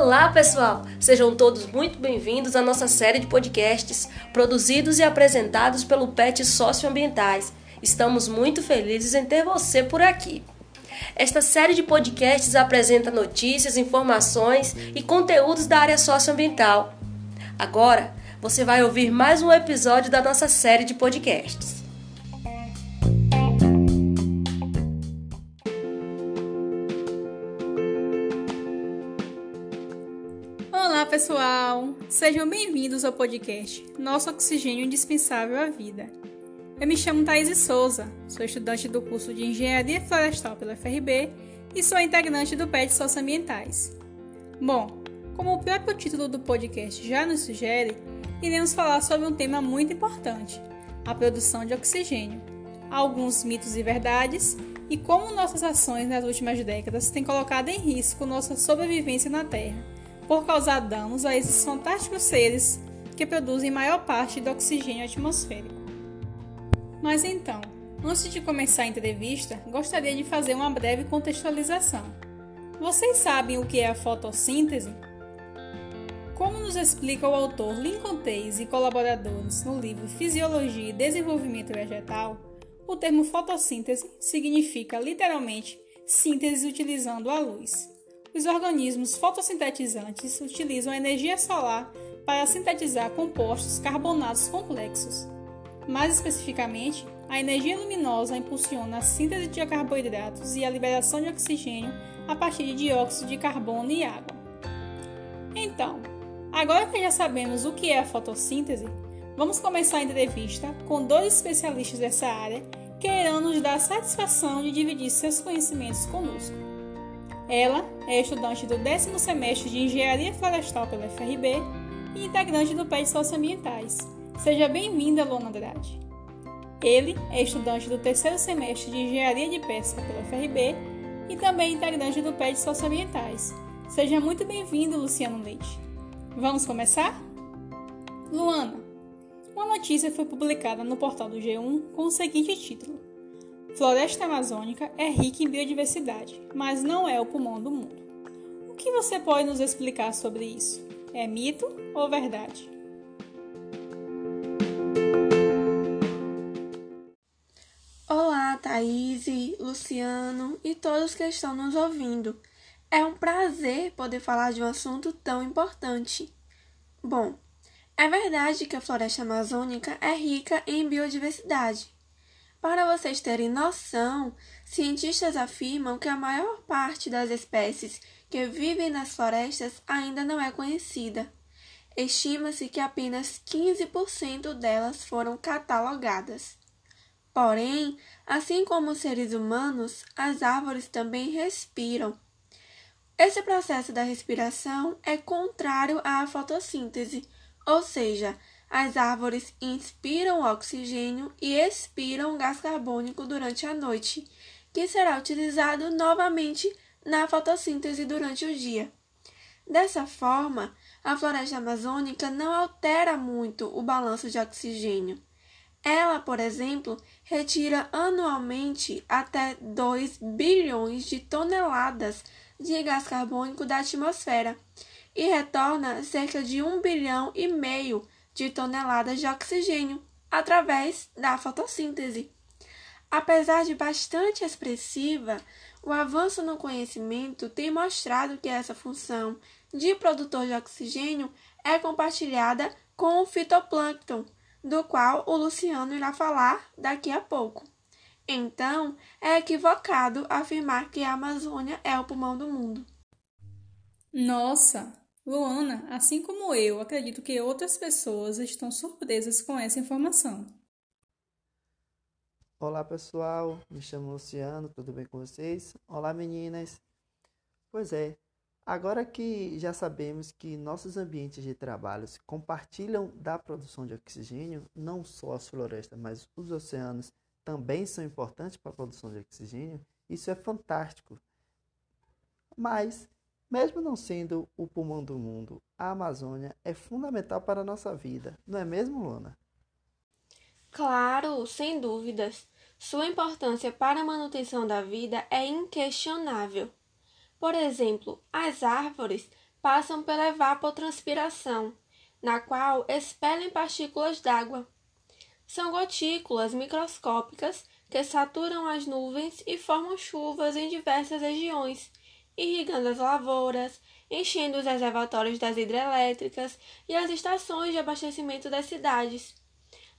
Olá, pessoal! Sejam todos muito bem-vindos à nossa série de podcasts produzidos e apresentados pelo PET Socioambientais. Estamos muito felizes em ter você por aqui. Esta série de podcasts apresenta notícias, informações e conteúdos da área socioambiental. Agora, você vai ouvir mais um episódio da nossa série de podcasts. Pessoal! Sejam bem-vindos ao podcast Nosso Oxigênio Indispensável à Vida. Eu me chamo Thaís Souza, sou estudante do curso de Engenharia Florestal pela FRB e sou integrante do PET Socioambientais. Bom, como o próprio título do podcast já nos sugere, iremos falar sobre um tema muito importante: a produção de oxigênio, alguns mitos e verdades e como nossas ações nas últimas décadas têm colocado em risco nossa sobrevivência na Terra por causar danos a esses fantásticos seres que produzem maior parte do oxigênio atmosférico. Mas então, antes de começar a entrevista, gostaria de fazer uma breve contextualização. Vocês sabem o que é a fotossíntese? Como nos explica o autor Lincoln Tays e colaboradores no livro Fisiologia e Desenvolvimento Vegetal, o termo fotossíntese significa literalmente síntese utilizando a luz. Os organismos fotossintetizantes utilizam a energia solar para sintetizar compostos carbonatos complexos. Mais especificamente, a energia luminosa impulsiona a síntese de carboidratos e a liberação de oxigênio a partir de dióxido de carbono e água. Então, agora que já sabemos o que é a fotossíntese, vamos começar a entrevista com dois especialistas dessa área que irão nos dar a satisfação de dividir seus conhecimentos conosco. Ela é estudante do décimo semestre de Engenharia Florestal pela FRB e integrante do PET Socioambientais. Seja bem-vinda, Luana Andrade. Ele é estudante do terceiro semestre de Engenharia de Pesca pela FRB e também integrante do PET Socioambientais. Seja muito bem-vindo, Luciano Leite. Vamos começar? Luana, uma notícia foi publicada no portal do G1 com o seguinte título: Floresta amazônica é rica em biodiversidade, mas não é o pulmão do mundo. O que você pode nos explicar sobre isso? É mito ou verdade? Olá, Thaís, Luciano e todos que estão nos ouvindo. É um prazer poder falar de um assunto tão importante. Bom, é verdade que a floresta amazônica é rica em biodiversidade, para vocês terem noção, cientistas afirmam que a maior parte das espécies que vivem nas florestas ainda não é conhecida. Estima-se que apenas 15% delas foram catalogadas. Porém, assim como os seres humanos, as árvores também respiram. Esse processo da respiração é contrário à fotossíntese, ou seja, as árvores inspiram oxigênio e expiram gás carbônico durante a noite, que será utilizado novamente na fotossíntese durante o dia. Dessa forma, a floresta amazônica não altera muito o balanço de oxigênio. Ela, por exemplo, retira anualmente até 2 bilhões de toneladas de gás carbônico da atmosfera e retorna cerca de 1 bilhão e meio de toneladas de oxigênio através da fotossíntese. Apesar de bastante expressiva, o avanço no conhecimento tem mostrado que essa função de produtor de oxigênio é compartilhada com o fitoplâncton, do qual o Luciano irá falar daqui a pouco. Então, é equivocado afirmar que a Amazônia é o pulmão do mundo. Nossa, Luana, assim como eu, acredito que outras pessoas estão surpresas com essa informação. Olá pessoal, me chamo Luciano, tudo bem com vocês? Olá meninas. Pois é, agora que já sabemos que nossos ambientes de trabalho compartilham da produção de oxigênio, não só as florestas, mas os oceanos também são importantes para a produção de oxigênio, isso é fantástico. Mas mesmo não sendo o pulmão do mundo, a Amazônia é fundamental para a nossa vida, não é mesmo, Luna? Claro, sem dúvidas. Sua importância para a manutenção da vida é inquestionável. Por exemplo, as árvores passam pela evapotranspiração, na qual expelem partículas d'água. São gotículas microscópicas que saturam as nuvens e formam chuvas em diversas regiões, irrigando as lavouras, enchendo os reservatórios das hidrelétricas e as estações de abastecimento das cidades.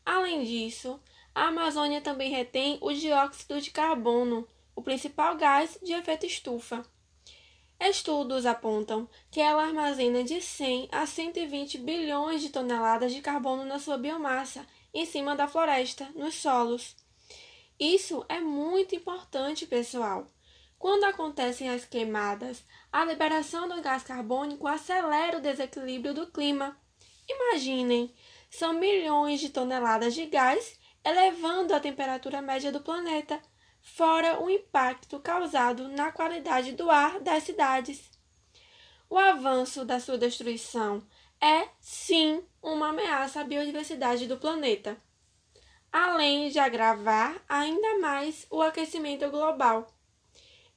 Além disso, a Amazônia também retém o dióxido de carbono, o principal gás de efeito estufa. Estudos apontam que ela armazena de 100 a 120 bilhões de toneladas de carbono na sua biomassa, em cima da floresta, nos solos. Isso é muito importante, pessoal. Quando acontecem as queimadas, a liberação do gás carbônico acelera o desequilíbrio do clima. Imaginem, são milhões de toneladas de gás elevando a temperatura média do planeta fora o impacto causado na qualidade do ar das cidades. O avanço da sua destruição é, sim, uma ameaça à biodiversidade do planeta, além de agravar ainda mais o aquecimento global.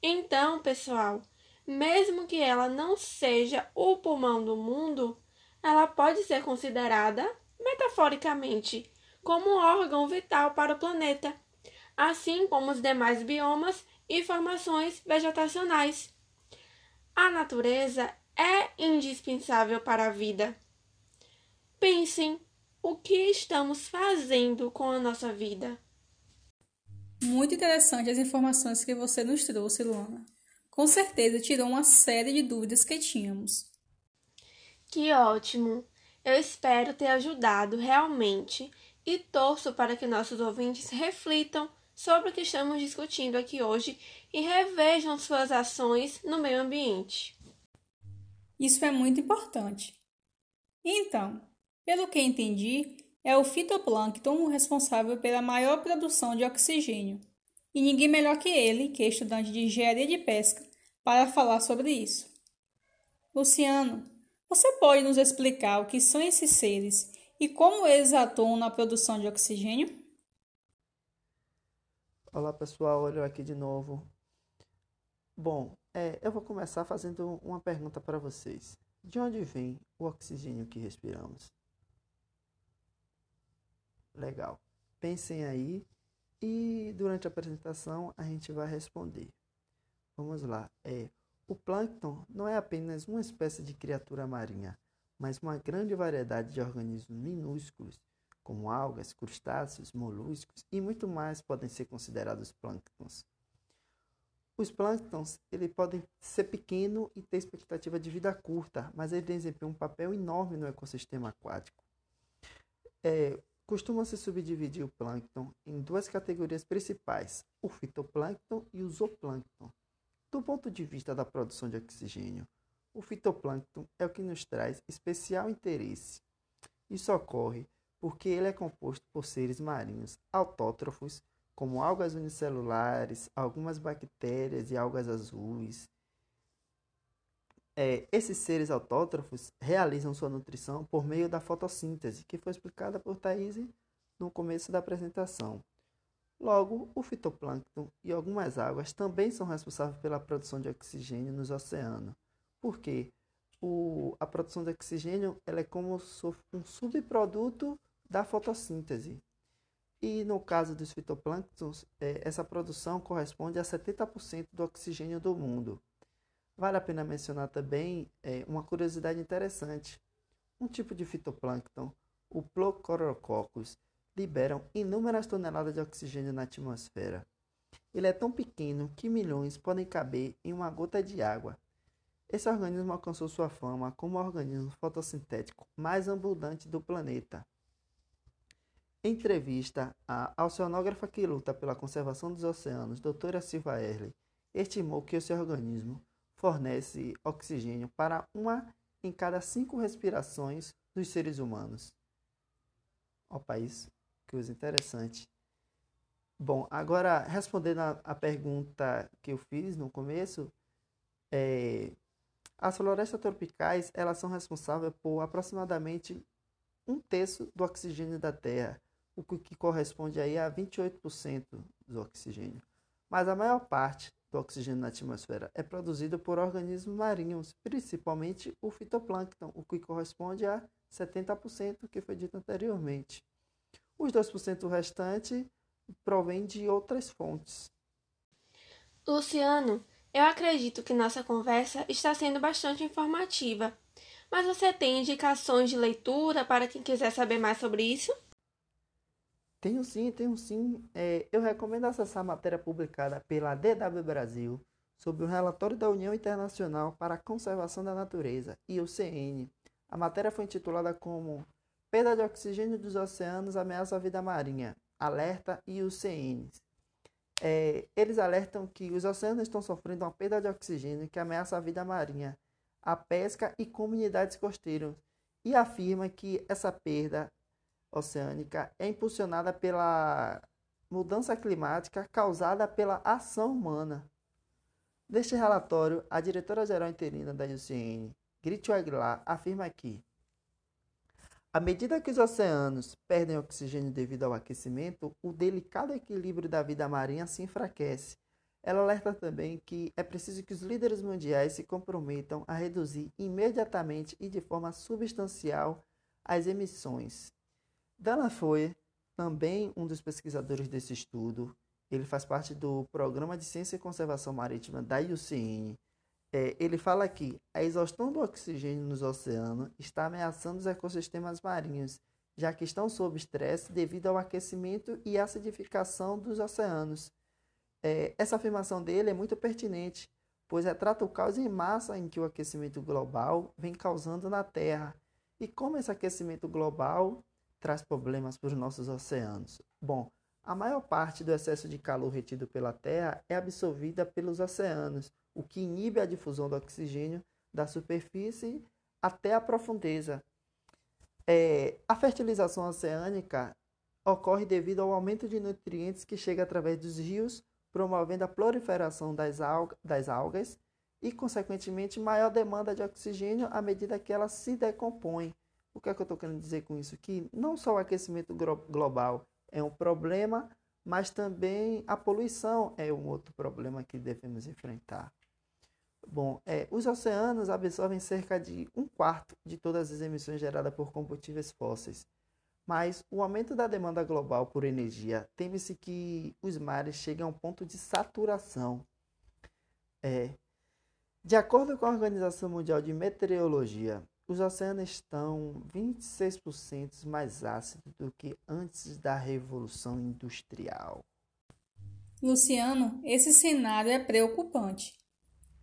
Então, pessoal, mesmo que ela não seja o pulmão do mundo, ela pode ser considerada, metaforicamente, como um órgão vital para o planeta assim como os demais biomas e formações vegetacionais. A natureza é indispensável para a vida. Pensem o que estamos fazendo com a nossa vida. Muito interessante as informações que você nos trouxe, Luana. Com certeza tirou uma série de dúvidas que tínhamos. Que ótimo! Eu espero ter ajudado realmente e torço para que nossos ouvintes reflitam sobre o que estamos discutindo aqui hoje e revejam suas ações no meio ambiente. Isso é muito importante. Então, pelo que entendi, é o fitoplâncton o responsável pela maior produção de oxigênio, e ninguém melhor que ele, que é estudante de engenharia de pesca, para falar sobre isso. Luciano, você pode nos explicar o que são esses seres e como eles atuam na produção de oxigênio? Olá pessoal, olho aqui de novo. Bom, é, eu vou começar fazendo uma pergunta para vocês. De onde vem o oxigênio que respiramos? Legal. Pensem aí e durante a apresentação a gente vai responder. Vamos lá. É, o plâncton não é apenas uma espécie de criatura marinha, mas uma grande variedade de organismos minúsculos como algas, crustáceos, moluscos e muito mais podem ser considerados plânctons. Os plânctons ele podem ser pequeno e ter expectativa de vida curta, mas eles desempenham um papel enorme no ecossistema aquático. É, Costuma-se subdividir o plâncton em duas categorias principais, o fitoplâncton e o zooplâncton. Do ponto de vista da produção de oxigênio, o fitoplâncton é o que nos traz especial interesse. Isso ocorre porque ele é composto por seres marinhos autótrofos, como algas unicelulares, algumas bactérias e algas azuis. É, esses seres autótrofos realizam sua nutrição por meio da fotossíntese, que foi explicada por Thaís no começo da apresentação. Logo, o fitoplâncton e algumas águas também são responsáveis pela produção de oxigênio nos oceanos. Por quê? O, a produção de oxigênio ela é como um subproduto da fotossíntese. E no caso dos fitoplânctons, é, essa produção corresponde a 70% do oxigênio do mundo. Vale a pena mencionar também é, uma curiosidade interessante. Um tipo de fitoplâncton, o Plocorococcus, liberam inúmeras toneladas de oxigênio na atmosfera. Ele é tão pequeno que milhões podem caber em uma gota de água. Esse organismo alcançou sua fama como o organismo fotossintético mais abundante do planeta. Em entrevista à oceanógrafa que luta pela conservação dos oceanos, doutora Silva Erle, estimou que seu organismo fornece oxigênio para uma em cada cinco respirações dos seres humanos. Opa, isso, que coisa interessante. Bom, agora respondendo a pergunta que eu fiz no começo, é, as florestas tropicais elas são responsáveis por aproximadamente um terço do oxigênio da Terra o que corresponde aí a 28% do oxigênio. Mas a maior parte do oxigênio na atmosfera é produzido por organismos marinhos, principalmente o fitoplâncton, o que corresponde a 70% que foi dito anteriormente. Os 2% restante provém de outras fontes. Luciano, eu acredito que nossa conversa está sendo bastante informativa. Mas você tem indicações de leitura para quem quiser saber mais sobre isso? Tenho sim, tenho sim. É, eu recomendo acessar a matéria publicada pela DW Brasil sobre o relatório da União Internacional para a Conservação da Natureza, IUCN. A matéria foi intitulada como Perda de oxigênio dos oceanos ameaça a vida marinha. Alerta IUCN. É, eles alertam que os oceanos estão sofrendo uma perda de oxigênio que ameaça a vida marinha, a pesca e comunidades costeiras, e afirma que essa perda oceânica é impulsionada pela mudança climática causada pela ação humana. Neste relatório, a diretora-geral interina da IUCN, Gritio Aguilar, afirma que à medida que os oceanos perdem oxigênio devido ao aquecimento, o delicado equilíbrio da vida marinha se enfraquece. Ela alerta também que é preciso que os líderes mundiais se comprometam a reduzir imediatamente e de forma substancial as emissões. Dana foi também um dos pesquisadores desse estudo. Ele faz parte do Programa de Ciência e Conservação Marítima da IUCN é, ele fala que a exaustão do oxigênio nos oceanos está ameaçando os ecossistemas marinhos, já que estão sob estresse devido ao aquecimento e acidificação dos oceanos. É, essa afirmação dele é muito pertinente, pois retrata o caos em massa em que o aquecimento global vem causando na Terra e como esse aquecimento global traz problemas para os nossos oceanos. Bom, a maior parte do excesso de calor retido pela Terra é absorvida pelos oceanos o que inibe a difusão do oxigênio da superfície até a profundeza. É, a fertilização oceânica ocorre devido ao aumento de nutrientes que chega através dos rios, promovendo a proliferação das, das algas e, consequentemente, maior demanda de oxigênio à medida que elas se decompõem. O que é que eu estou querendo dizer com isso? Que não só o aquecimento global é um problema, mas também a poluição é um outro problema que devemos enfrentar. Bom, é, os oceanos absorvem cerca de um quarto de todas as emissões geradas por combustíveis fósseis. Mas o aumento da demanda global por energia teme-se que os mares cheguem a um ponto de saturação. É, de acordo com a Organização Mundial de Meteorologia, os oceanos estão 26% mais ácidos do que antes da Revolução Industrial. Luciano, esse cenário é preocupante.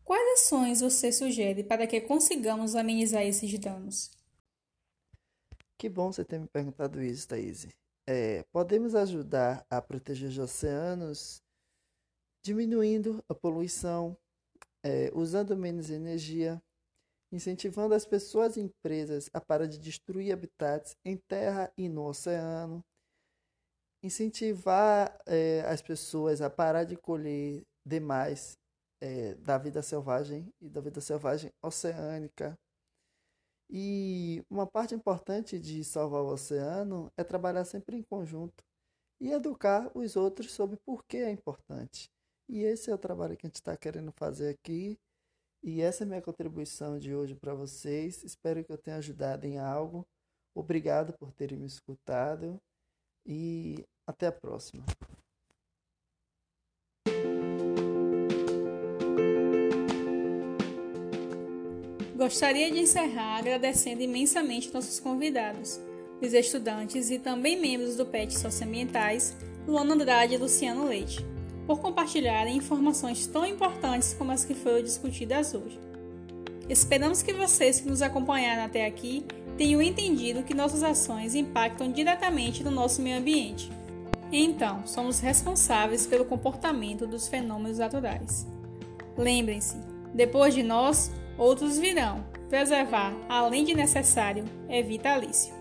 Quais ações você sugere para que consigamos amenizar esses danos? Que bom você ter me perguntado isso, Thaís. É, podemos ajudar a proteger os oceanos diminuindo a poluição, é, usando menos energia, incentivando as pessoas e empresas a parar de destruir habitats em terra e no oceano, incentivar é, as pessoas a parar de colher demais é, da vida selvagem e da vida selvagem oceânica. E uma parte importante de salvar o oceano é trabalhar sempre em conjunto e educar os outros sobre por que é importante. E esse é o trabalho que a gente está querendo fazer aqui. E essa é a minha contribuição de hoje para vocês. Espero que eu tenha ajudado em algo. Obrigado por terem me escutado e até a próxima. Gostaria de encerrar agradecendo imensamente nossos convidados, os estudantes e também membros do PET Socioambientais, Luana Andrade e Luciano Leite, por compartilharem informações tão importantes como as que foram discutidas hoje. Esperamos que vocês que nos acompanharam até aqui tenham entendido que nossas ações impactam diretamente no nosso meio ambiente. Então, somos responsáveis pelo comportamento dos fenômenos naturais. Lembrem-se, depois de nós, outros virão. Preservar, além de necessário, é vitalício.